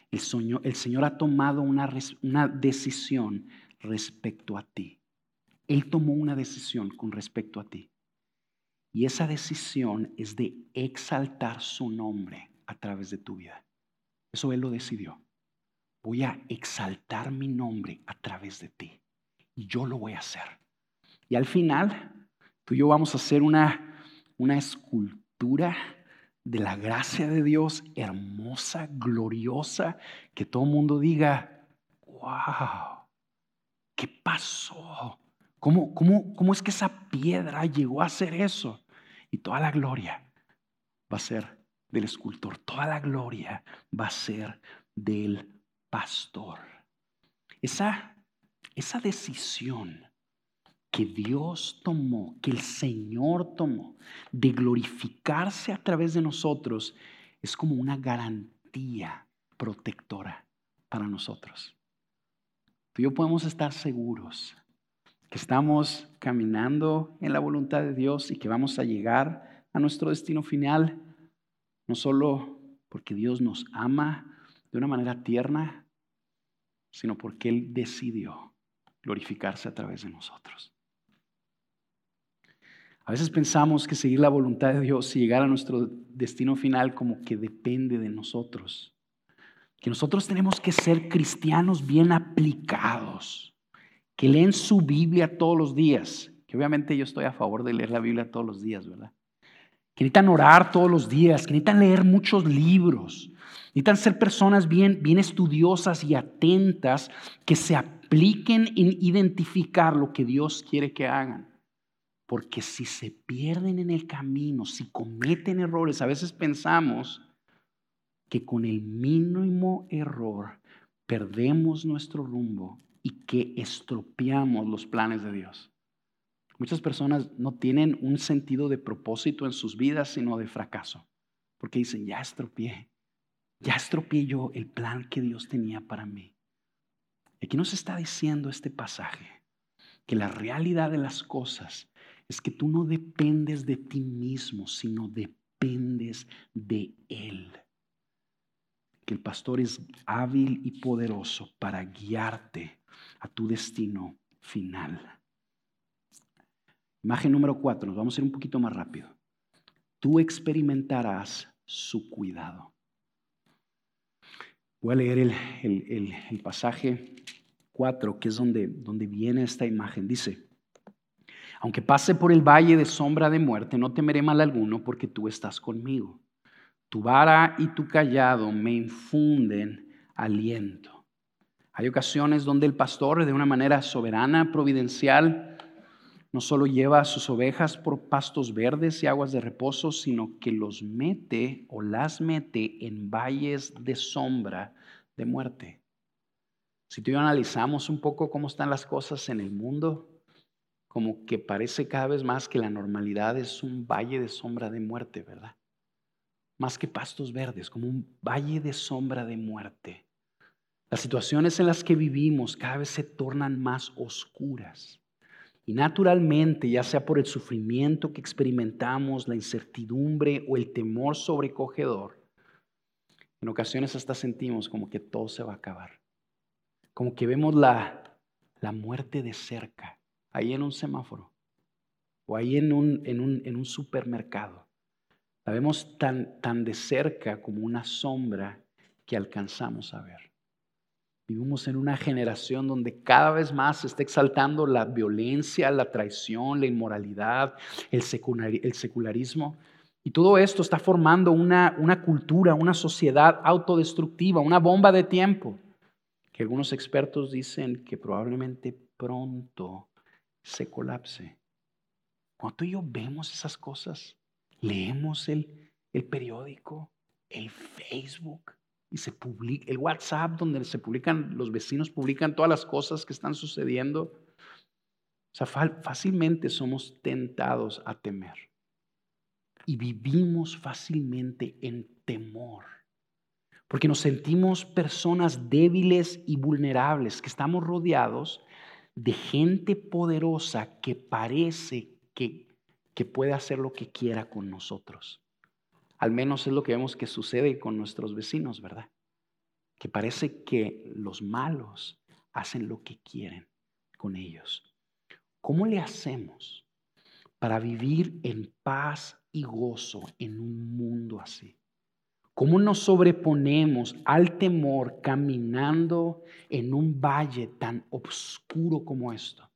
El, el Señor ha tomado una, una decisión respecto a ti. Él tomó una decisión con respecto a ti. Y esa decisión es de exaltar su nombre a través de tu vida. Eso Él lo decidió. Voy a exaltar mi nombre a través de ti. Y yo lo voy a hacer. Y al final, tú y yo vamos a hacer una, una escultura de la gracia de Dios hermosa, gloriosa, que todo el mundo diga, wow, ¿qué pasó? ¿Cómo, cómo, cómo es que esa piedra llegó a hacer eso? Y toda la gloria va a ser del escultor, toda la gloria va a ser del pastor. Esa, esa decisión que Dios tomó, que el Señor tomó, de glorificarse a través de nosotros, es como una garantía protectora para nosotros. Tú y yo podemos estar seguros que estamos caminando en la voluntad de Dios y que vamos a llegar a nuestro destino final, no solo porque Dios nos ama de una manera tierna, sino porque Él decidió glorificarse a través de nosotros. A veces pensamos que seguir la voluntad de Dios y llegar a nuestro destino final como que depende de nosotros. Que nosotros tenemos que ser cristianos bien aplicados, que leen su Biblia todos los días. Que obviamente yo estoy a favor de leer la Biblia todos los días, ¿verdad? Que necesitan orar todos los días, que necesitan leer muchos libros. Necesitan ser personas bien, bien estudiosas y atentas que se apliquen en identificar lo que Dios quiere que hagan. Porque si se pierden en el camino, si cometen errores, a veces pensamos que con el mínimo error perdemos nuestro rumbo y que estropeamos los planes de Dios. Muchas personas no tienen un sentido de propósito en sus vidas, sino de fracaso. Porque dicen, ya estropeé, ya estropeé yo el plan que Dios tenía para mí. Aquí nos está diciendo este pasaje que la realidad de las cosas es que tú no dependes de ti mismo, sino dependes de Él. Que el pastor es hábil y poderoso para guiarte a tu destino final. Imagen número cuatro, nos vamos a ir un poquito más rápido. Tú experimentarás su cuidado. Voy a leer el, el, pasaje 4, que es donde, donde viene esta imagen. Dice, aunque pase por el valle de sombra de muerte, no temeré mal alguno porque tú estás conmigo. Tu vara y tu callado me infunden aliento. Hay ocasiones donde el pastor, de una manera soberana, providencial, no solo lleva a sus ovejas por pastos verdes y aguas de reposo, sino que los mete o las mete en valles de sombra de muerte. Si tú y yo analizamos un poco cómo están las cosas en el mundo, como que parece cada vez más que la normalidad es un valle de sombra de muerte, ¿verdad? Más que pastos verdes, como un valle de sombra de muerte. Las situaciones en las que vivimos cada vez se tornan más oscuras. Y naturalmente, ya sea por el sufrimiento que experimentamos, la incertidumbre o el temor sobrecogedor, en ocasiones hasta sentimos como que todo se va a acabar. Como que vemos la, la muerte de cerca ahí en un semáforo o ahí en un, en un, en un supermercado. La vemos tan, tan de cerca como una sombra que alcanzamos a ver. Vivimos en una generación donde cada vez más se está exaltando la violencia, la traición, la inmoralidad, el, secularismo. Y todo esto está formando una, una cultura, una sociedad autodestructiva, una bomba de tiempo, que algunos expertos dicen que probablemente pronto se colapse. Cuando tú y yo vemos esas cosas, leemos el, el periódico, el Facebook, y se publica, el WhatsApp donde se publican, los vecinos publican todas las cosas que están sucediendo. O sea, fácilmente somos tentados a temer. Y vivimos fácilmente en temor. Porque nos sentimos personas débiles y vulnerables, que estamos rodeados de gente poderosa que parece que, que puede hacer lo que quiera con nosotros. Al menos es lo que vemos que sucede con nuestros vecinos, ¿verdad? Que parece que los malos hacen lo que quieren con ellos. ¿Cómo le hacemos para vivir en paz y gozo en un mundo así? ¿Cómo nos sobreponemos al temor caminando en un valle tan oscuro como esto?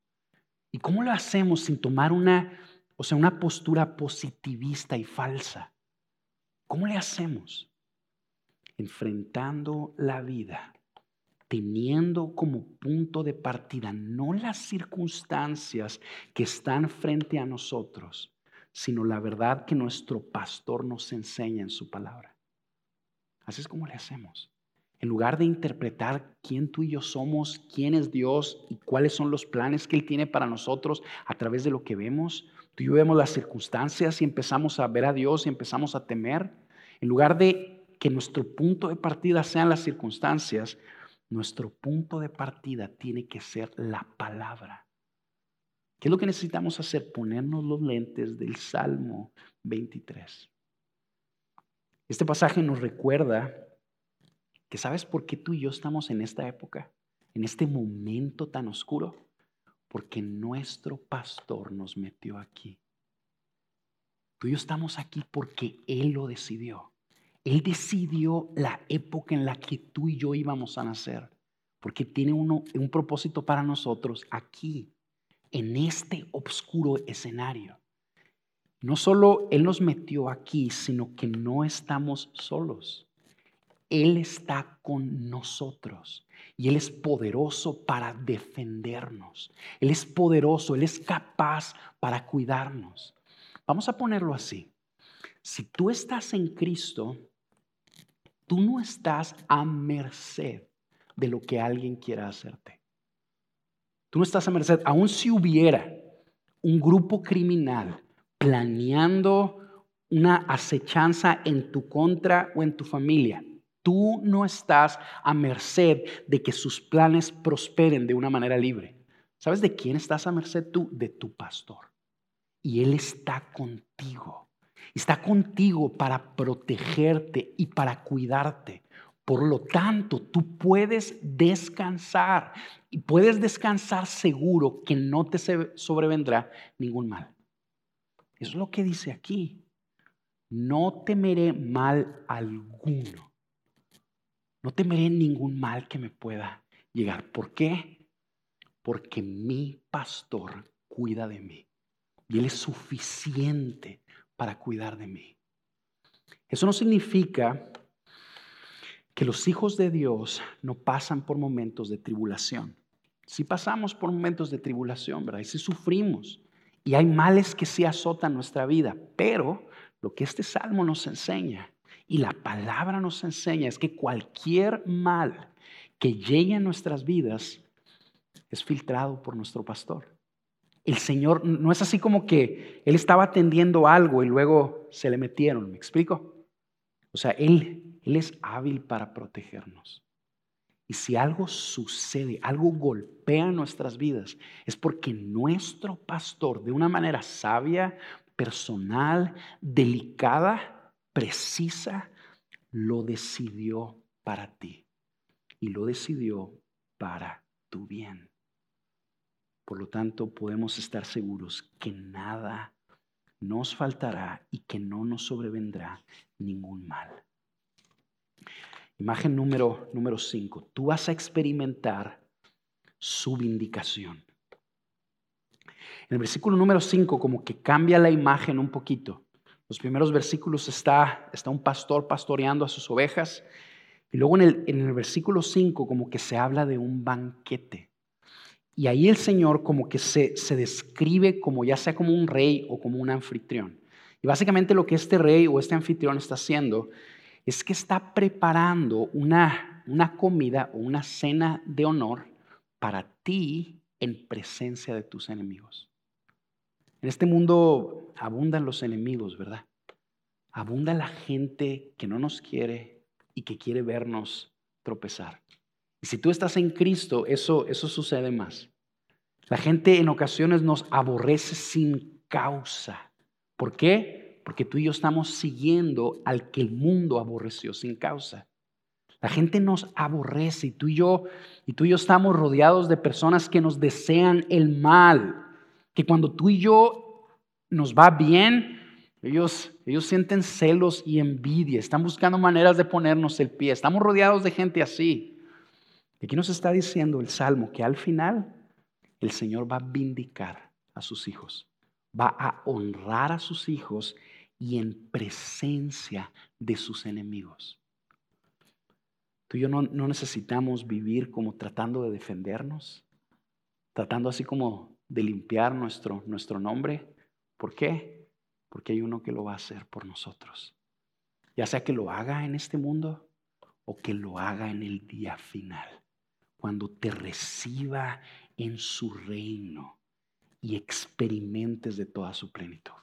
¿Y cómo lo hacemos sin tomar una, o sea, una postura positivista y falsa? ¿Cómo le hacemos? Enfrentando la vida, teniendo como punto de partida no las circunstancias que están frente a nosotros, sino la verdad que nuestro pastor nos enseña en su palabra. Así es como le hacemos. En lugar de interpretar quién tú y yo somos, quién es Dios y cuáles son los planes que Él tiene para nosotros a través de lo que vemos, tú y yo vemos las circunstancias y empezamos a ver a Dios y empezamos a temer. En lugar de que nuestro punto de partida sean las circunstancias, nuestro punto de partida tiene que ser la palabra. ¿Qué es lo que necesitamos hacer? Ponernos los lentes del Salmo 23. Este pasaje nos recuerda que sabes por qué tú y yo estamos en esta época, en este momento tan oscuro, porque nuestro pastor nos metió aquí. Tú y yo estamos aquí porque Él lo decidió. Él decidió la época en la que tú y yo íbamos a nacer, porque tiene uno, un propósito para nosotros aquí, en este oscuro escenario. No solo Él nos metió aquí, sino que no estamos solos. Él está con nosotros y Él es poderoso para defendernos. Él es poderoso, Él es capaz para cuidarnos. Vamos a ponerlo así. Si tú estás en Cristo, tú no estás a merced de lo que alguien quiera hacerte. Tú no estás a merced, aun si hubiera un grupo criminal planeando una acechanza en tu contra o en tu familia. Tú no estás a merced de que sus planes prosperen de una manera libre. ¿Sabes de quién estás a merced tú? De tu pastor. Y Él está contigo. Está contigo para protegerte y para cuidarte. Por lo tanto, tú puedes descansar y puedes descansar seguro que no te sobrevendrá ningún mal. Eso es lo que dice aquí. No temeré mal alguno. No temeré ningún mal que me pueda llegar. ¿Por qué? Porque mi pastor cuida de mí. Y Él es suficiente para cuidar de mí. Eso no significa que los hijos de Dios no pasan por momentos de tribulación. Si pasamos por momentos de tribulación, ¿verdad? Y si sufrimos. Y hay males que sí azotan nuestra vida, pero lo que este salmo nos enseña y la palabra nos enseña es que cualquier mal que llegue a nuestras vidas es filtrado por nuestro pastor. El Señor no es así como que Él estaba atendiendo algo y luego se le metieron, ¿me explico? O sea, Él, él es hábil para protegernos. Y si algo sucede, algo golpea nuestras vidas, es porque nuestro pastor, de una manera sabia, personal, delicada, precisa, lo decidió para ti. Y lo decidió para tu bien. Por lo tanto, podemos estar seguros que nada nos faltará y que no nos sobrevendrá ningún mal. Imagen número, número cinco. Tú vas a experimentar su vindicación. En el versículo número 5 como que cambia la imagen un poquito. Los primeros versículos está, está un pastor pastoreando a sus ovejas. Y luego en el, en el versículo 5 como que se habla de un banquete. Y ahí el Señor como que se, se describe como ya sea como un rey o como un anfitrión. Y básicamente lo que este rey o este anfitrión está haciendo es que está preparando una, una comida o una cena de honor para ti en presencia de tus enemigos. En este mundo abundan los enemigos, ¿verdad? Abunda la gente que no nos quiere y que quiere vernos tropezar. Y si tú estás en Cristo, eso, eso sucede más. La gente en ocasiones nos aborrece sin causa. ¿Por qué? Porque tú y yo estamos siguiendo al que el mundo aborreció sin causa. La gente nos aborrece y tú y yo y tú y yo estamos rodeados de personas que nos desean el mal, que cuando tú y yo nos va bien, ellos, ellos sienten celos y envidia, están buscando maneras de ponernos el pie, estamos rodeados de gente así. Aquí nos está diciendo el Salmo que al final el Señor va a vindicar a sus hijos, va a honrar a sus hijos y en presencia de sus enemigos. Tú y yo no, necesitamos vivir como tratando de defendernos, tratando así como de limpiar nuestro, nuestro nombre. ¿Por qué? Porque hay uno que lo va a hacer por nosotros. Ya sea que lo haga en este mundo o que lo haga en el día final, cuando te reciba en su reino y experimentes de toda su plenitud.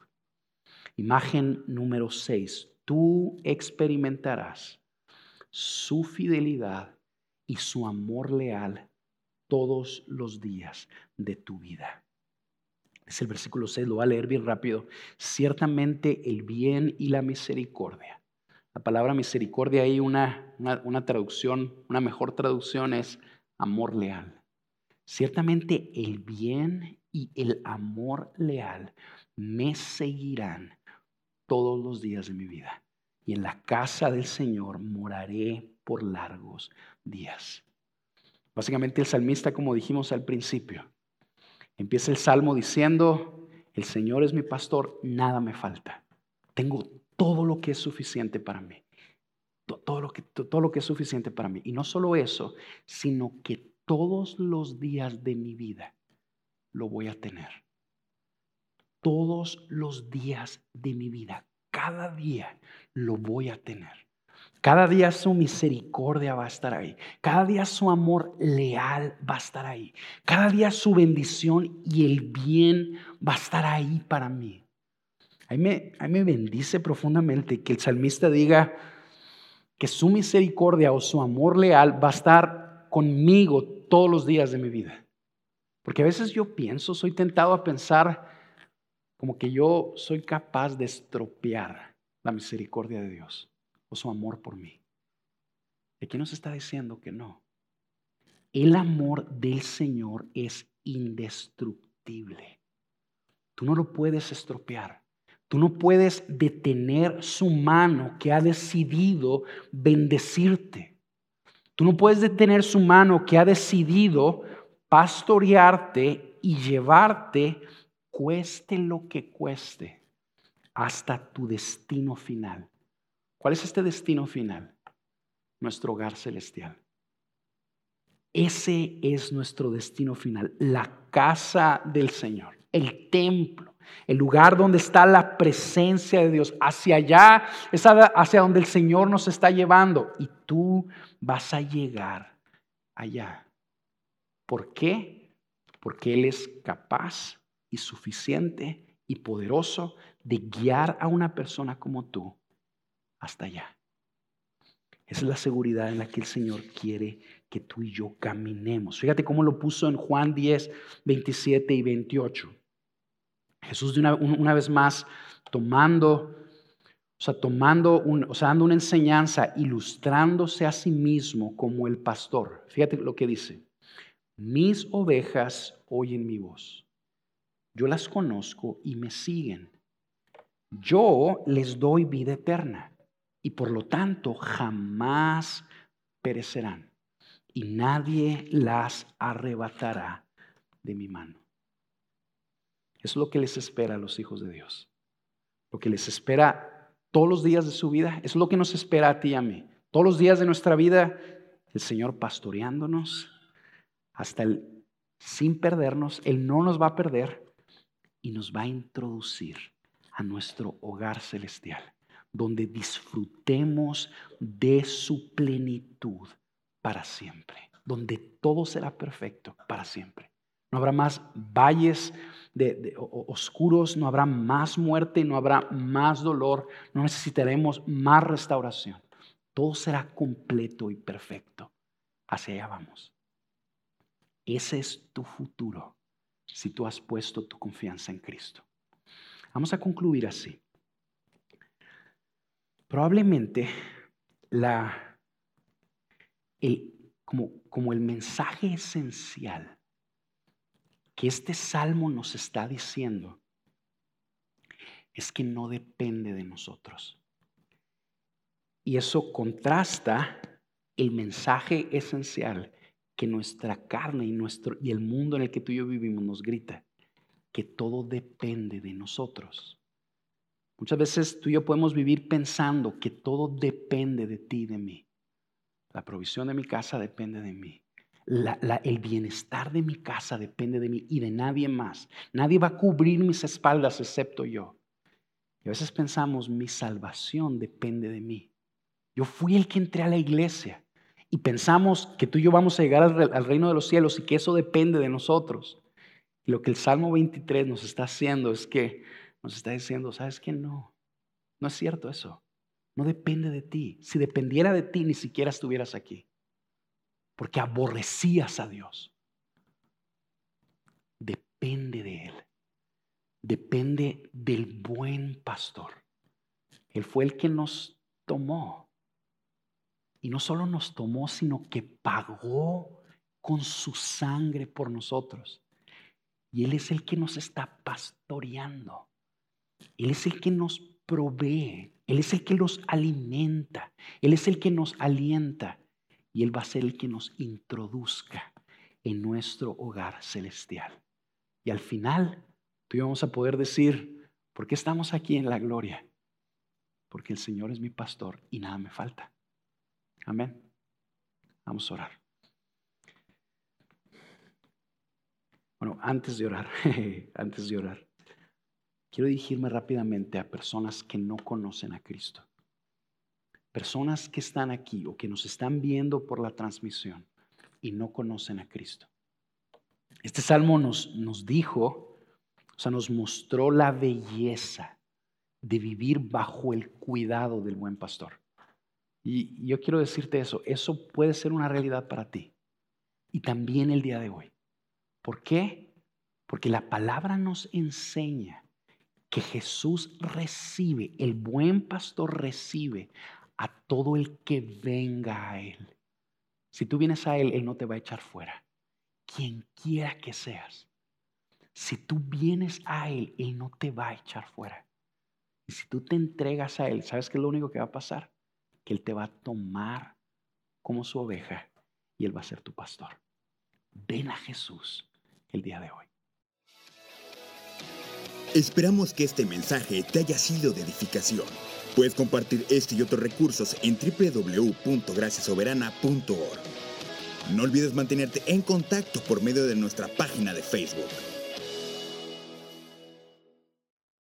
Imagen número 6. Tú experimentarás su fidelidad y su amor leal todos los días de tu vida. Es el versículo 6, lo voy a leer bien rápido. Ciertamente el bien y la misericordia. La palabra misericordia hay una, una, una traducción, una mejor traducción es amor leal. Ciertamente el bien y el amor leal me seguirán todos los días de mi vida. Y en la casa del Señor moraré por largos días. Básicamente el salmista, como dijimos al principio, empieza el salmo diciendo, el Señor es mi pastor, nada me falta. Tengo todo lo que es suficiente para mí. Todo lo que, todo lo que es suficiente para mí. Y no solo eso, sino que todos los días de mi vida lo voy a tener todos los días de mi vida. Cada día lo voy a tener. Cada día su misericordia va a estar ahí. Cada día su amor leal va a estar ahí. Cada día su bendición y el bien va a estar ahí para mí. A mí me, a mí me bendice profundamente que el salmista diga que su misericordia o su amor leal va a estar conmigo todos los días de mi vida. Porque a veces yo pienso, soy tentado a pensar, como que yo soy capaz de estropear la misericordia de Dios o su amor por mí. Aquí nos está diciendo que no. El amor del Señor es indestructible. Tú no lo puedes estropear. Tú no puedes detener su mano que ha decidido bendecirte. Tú no puedes detener su mano que ha decidido pastorearte y llevarte cueste lo que cueste, hasta tu destino final. ¿Cuál es este destino final? Nuestro hogar celestial. Ese es nuestro destino final, la casa del Señor, el templo, el lugar donde está la presencia de Dios. Hacia allá es hacia donde el Señor nos está llevando y tú vas a llegar allá. ¿Por qué? Porque Él es capaz y suficiente y poderoso de guiar a una persona como tú hasta allá. Esa es la seguridad en la que el Señor quiere que tú y yo caminemos. Fíjate cómo lo puso en Juan 10, 27 y 28. Jesús de una, una vez más tomando, o sea, tomando, un, o sea, dando una enseñanza, ilustrándose a sí mismo como el pastor. Fíjate lo que dice. Mis ovejas oyen mi voz yo las conozco y me siguen. Yo les doy vida eterna y por lo tanto jamás perecerán y nadie las arrebatará de mi mano. Es lo que les espera a los hijos de Dios. Lo que les espera todos los días de su vida. es lo que nos espera a ti y a mí. Todos los días de nuestra vida, el Señor pastoreándonos hasta el sin perdernos. Él no nos va a perder y nos va a introducir a nuestro hogar celestial, donde disfrutemos de su plenitud para siempre, donde todo será perfecto para siempre. No habrá más valles de, oscuros, no habrá más muerte, no habrá más dolor, no necesitaremos más restauración. Todo será completo y perfecto. Hacia allá vamos. Ese es tu futuro si tú has puesto tu confianza en Cristo. Vamos a concluir así. Probablemente la, como, como el mensaje esencial que este salmo nos está diciendo es que no depende de nosotros. Y eso contrasta el mensaje esencial que nuestra carne y, nuestro, y el mundo en el que tú y yo vivimos nos grita, que todo depende de nosotros. Muchas veces tú y yo podemos vivir pensando que todo depende de ti de mí. La provisión de mi casa depende de mí. el bienestar de mi casa depende de mí y de nadie más. Nadie va a cubrir mis espaldas excepto yo. Y a veces pensamos, mi salvación depende de mí. Yo fui el que entré a la iglesia y pensamos que tú y yo vamos a llegar al, reino de los cielos y que eso depende de nosotros. Lo que el Salmo 23 nos está haciendo es que nos está diciendo, ¿sabes qué? No, no es cierto eso. No depende de ti. Si dependiera de ti, ni siquiera estuvieras aquí. Porque aborrecías a Dios. Depende de Él. Depende del buen pastor. Él fue el que nos tomó. Y no solo nos tomó, sino que pagó con su sangre por nosotros. Y Él es el que nos está pastoreando. Él es el que nos provee. Él es el que nos alimenta. Él es el que nos alienta. Y Él va a ser el que nos introduzca en nuestro hogar celestial. Y al final, tú y vamos a poder decir, ¿por qué estamos aquí en la gloria? Porque el Señor es mi pastor y nada me falta. Amén. Vamos a orar. Bueno, antes de orar, antes de orar, quiero dirigirme rápidamente a personas que no conocen a Cristo. Personas que están aquí o que nos están viendo por la transmisión y no conocen a Cristo. Este salmo nos, nos dijo, o sea, nos mostró la belleza de vivir bajo el cuidado del buen pastor. Y yo quiero decirte eso, eso puede ser una realidad para ti. Y también el día de hoy. ¿Por qué? Porque la palabra nos enseña que Jesús recibe, el buen pastor recibe a todo el que venga a Él. Si tú vienes a Él, Él no te va a echar fuera. Quien quiera que seas. Si tú vienes a Él, Él no te va a echar fuera. Y si tú te entregas a Él, ¿sabes qué es lo único que va a pasar? Que Él te va a tomar como su oveja y Él va a ser tu pastor. Ven a Jesús el día de hoy. Esperamos que este mensaje te haya sido de edificación. Puedes compartir este y otros recursos en www.graciasoberana.org. No olvides mantenerte en contacto por medio de nuestra página de Facebook.